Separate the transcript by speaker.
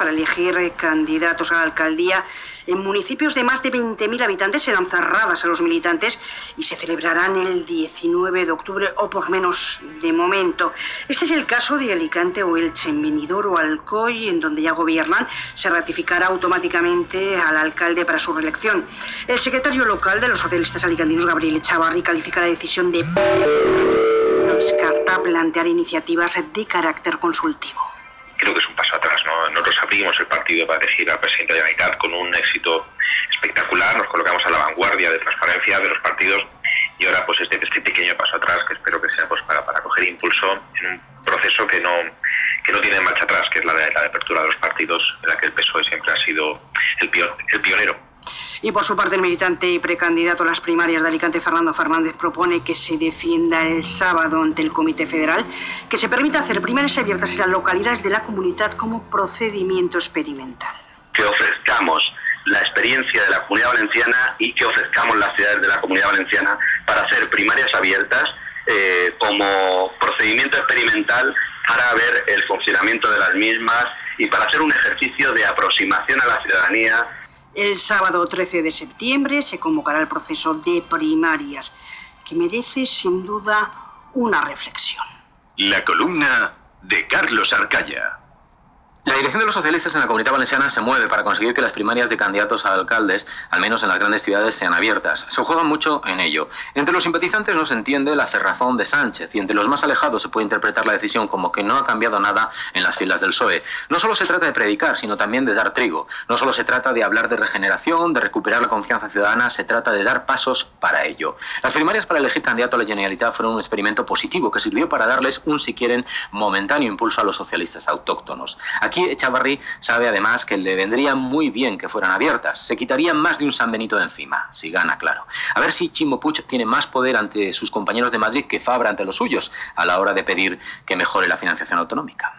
Speaker 1: Para elegir eh, candidatos a la alcaldía en municipios de más de 20.000 habitantes serán cerradas a los militantes y se celebrarán el 19 de octubre o por menos de momento. Este es el caso de Alicante o Elche, en Benidorm o Alcoy, en donde ya gobiernan, se ratificará automáticamente al alcalde para su reelección. El secretario local de los socialistas alicantinos, Gabriel Echavarri, califica la decisión de no descarta plantear iniciativas de carácter consultivo
Speaker 2: creo que es un paso atrás. ¿no? Nosotros abrimos el partido para elegir al presidente de la con un éxito espectacular, nos colocamos a la vanguardia de transparencia de los partidos y ahora pues este, este pequeño paso atrás que espero que sea pues para, para coger impulso en un proceso que no que no tiene marcha atrás, que es la de la de apertura de los partidos, en la que el PSOE siempre ha sido el, pion, el pionero.
Speaker 1: Y por su parte, el militante y precandidato a las primarias de Alicante, Fernando Fernández, propone que se defienda el sábado ante el Comité Federal que se permita hacer primarias abiertas en las localidades de la comunidad como procedimiento experimental.
Speaker 3: Que ofrezcamos la experiencia de la comunidad valenciana y que ofrezcamos las ciudades de la comunidad valenciana para hacer primarias abiertas eh, como procedimiento experimental para ver el funcionamiento de las mismas y para hacer un ejercicio de aproximación a la ciudadanía
Speaker 1: el sábado 13 de septiembre se convocará el proceso de primarias, que merece sin duda una reflexión.
Speaker 4: La columna de Carlos Arcaya.
Speaker 5: La dirección de los socialistas en la comunidad valenciana se mueve para conseguir que las primarias de candidatos a alcaldes, al menos en las grandes ciudades, sean abiertas. Se juega mucho en ello. Entre los simpatizantes no se entiende la cerrazón de Sánchez y entre los más alejados se puede interpretar la decisión como que no ha cambiado nada en las filas del PSOE. No solo se trata de predicar, sino también de dar trigo. No solo se trata de hablar de regeneración, de recuperar la confianza ciudadana, se trata de dar pasos para ello. Las primarias para elegir candidato a la Generalitat fueron un experimento positivo que sirvió para darles un, si quieren, momentáneo impulso a los socialistas autóctonos. Aquí Echavarri sabe además que le vendría muy bien que fueran abiertas. Se quitarían más de un San Benito de encima, si gana, claro. A ver si Chimo tiene más poder ante sus compañeros de Madrid que Fabra ante los suyos a la hora de pedir que mejore la financiación autonómica.